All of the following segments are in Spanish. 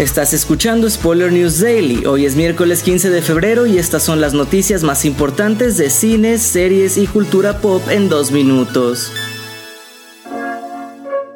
Estás escuchando Spoiler News Daily. Hoy es miércoles 15 de febrero y estas son las noticias más importantes de cines, series y cultura pop en dos minutos.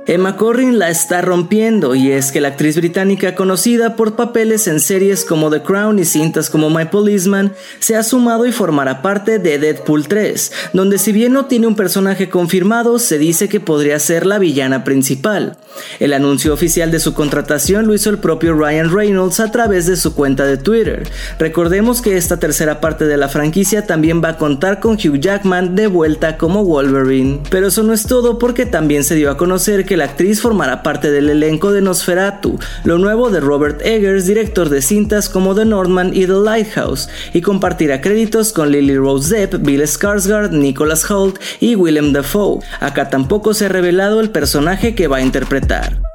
Emma Corrin la está rompiendo y es que la actriz británica conocida por papeles en series como The Crown y cintas como My Policeman se ha sumado y formará parte de Deadpool 3, donde si bien no tiene un personaje confirmado, se dice que podría ser la villana principal. El anuncio oficial de su contratación lo hizo el propio Ryan Reynolds a través de su cuenta de Twitter. Recordemos que esta tercera parte de la franquicia también va a contar con Hugh Jackman de vuelta como Wolverine. Pero eso no es todo porque también se dio a conocer que la actriz formará parte del elenco de Nosferatu, lo nuevo de Robert Eggers, director de cintas como The Northman y The Lighthouse, y compartirá créditos con Lily Rose Depp, Bill Skarsgård, Nicholas Holt y Willem Dafoe. Acá tampoco se ha revelado el personaje que va a interpretar.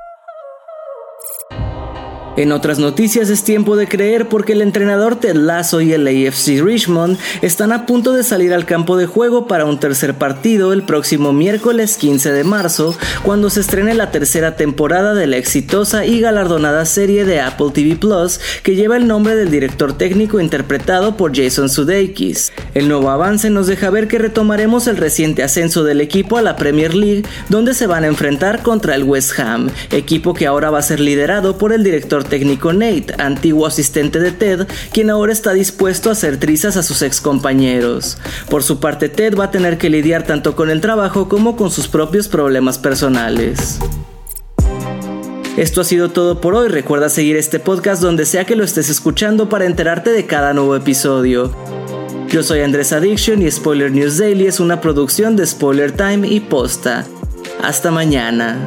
En otras noticias es tiempo de creer porque el entrenador Ted Lasso y el AFC Richmond están a punto de salir al campo de juego para un tercer partido el próximo miércoles 15 de marzo, cuando se estrene la tercera temporada de la exitosa y galardonada serie de Apple TV Plus que lleva el nombre del director técnico interpretado por Jason Sudeikis. El nuevo avance nos deja ver que retomaremos el reciente ascenso del equipo a la Premier League, donde se van a enfrentar contra el West Ham, equipo que ahora va a ser liderado por el director técnico Nate, antiguo asistente de Ted, quien ahora está dispuesto a hacer trizas a sus ex compañeros. Por su parte, Ted va a tener que lidiar tanto con el trabajo como con sus propios problemas personales. Esto ha sido todo por hoy. Recuerda seguir este podcast donde sea que lo estés escuchando para enterarte de cada nuevo episodio. Yo soy Andrés Addiction y Spoiler News Daily es una producción de Spoiler Time y Posta. Hasta mañana.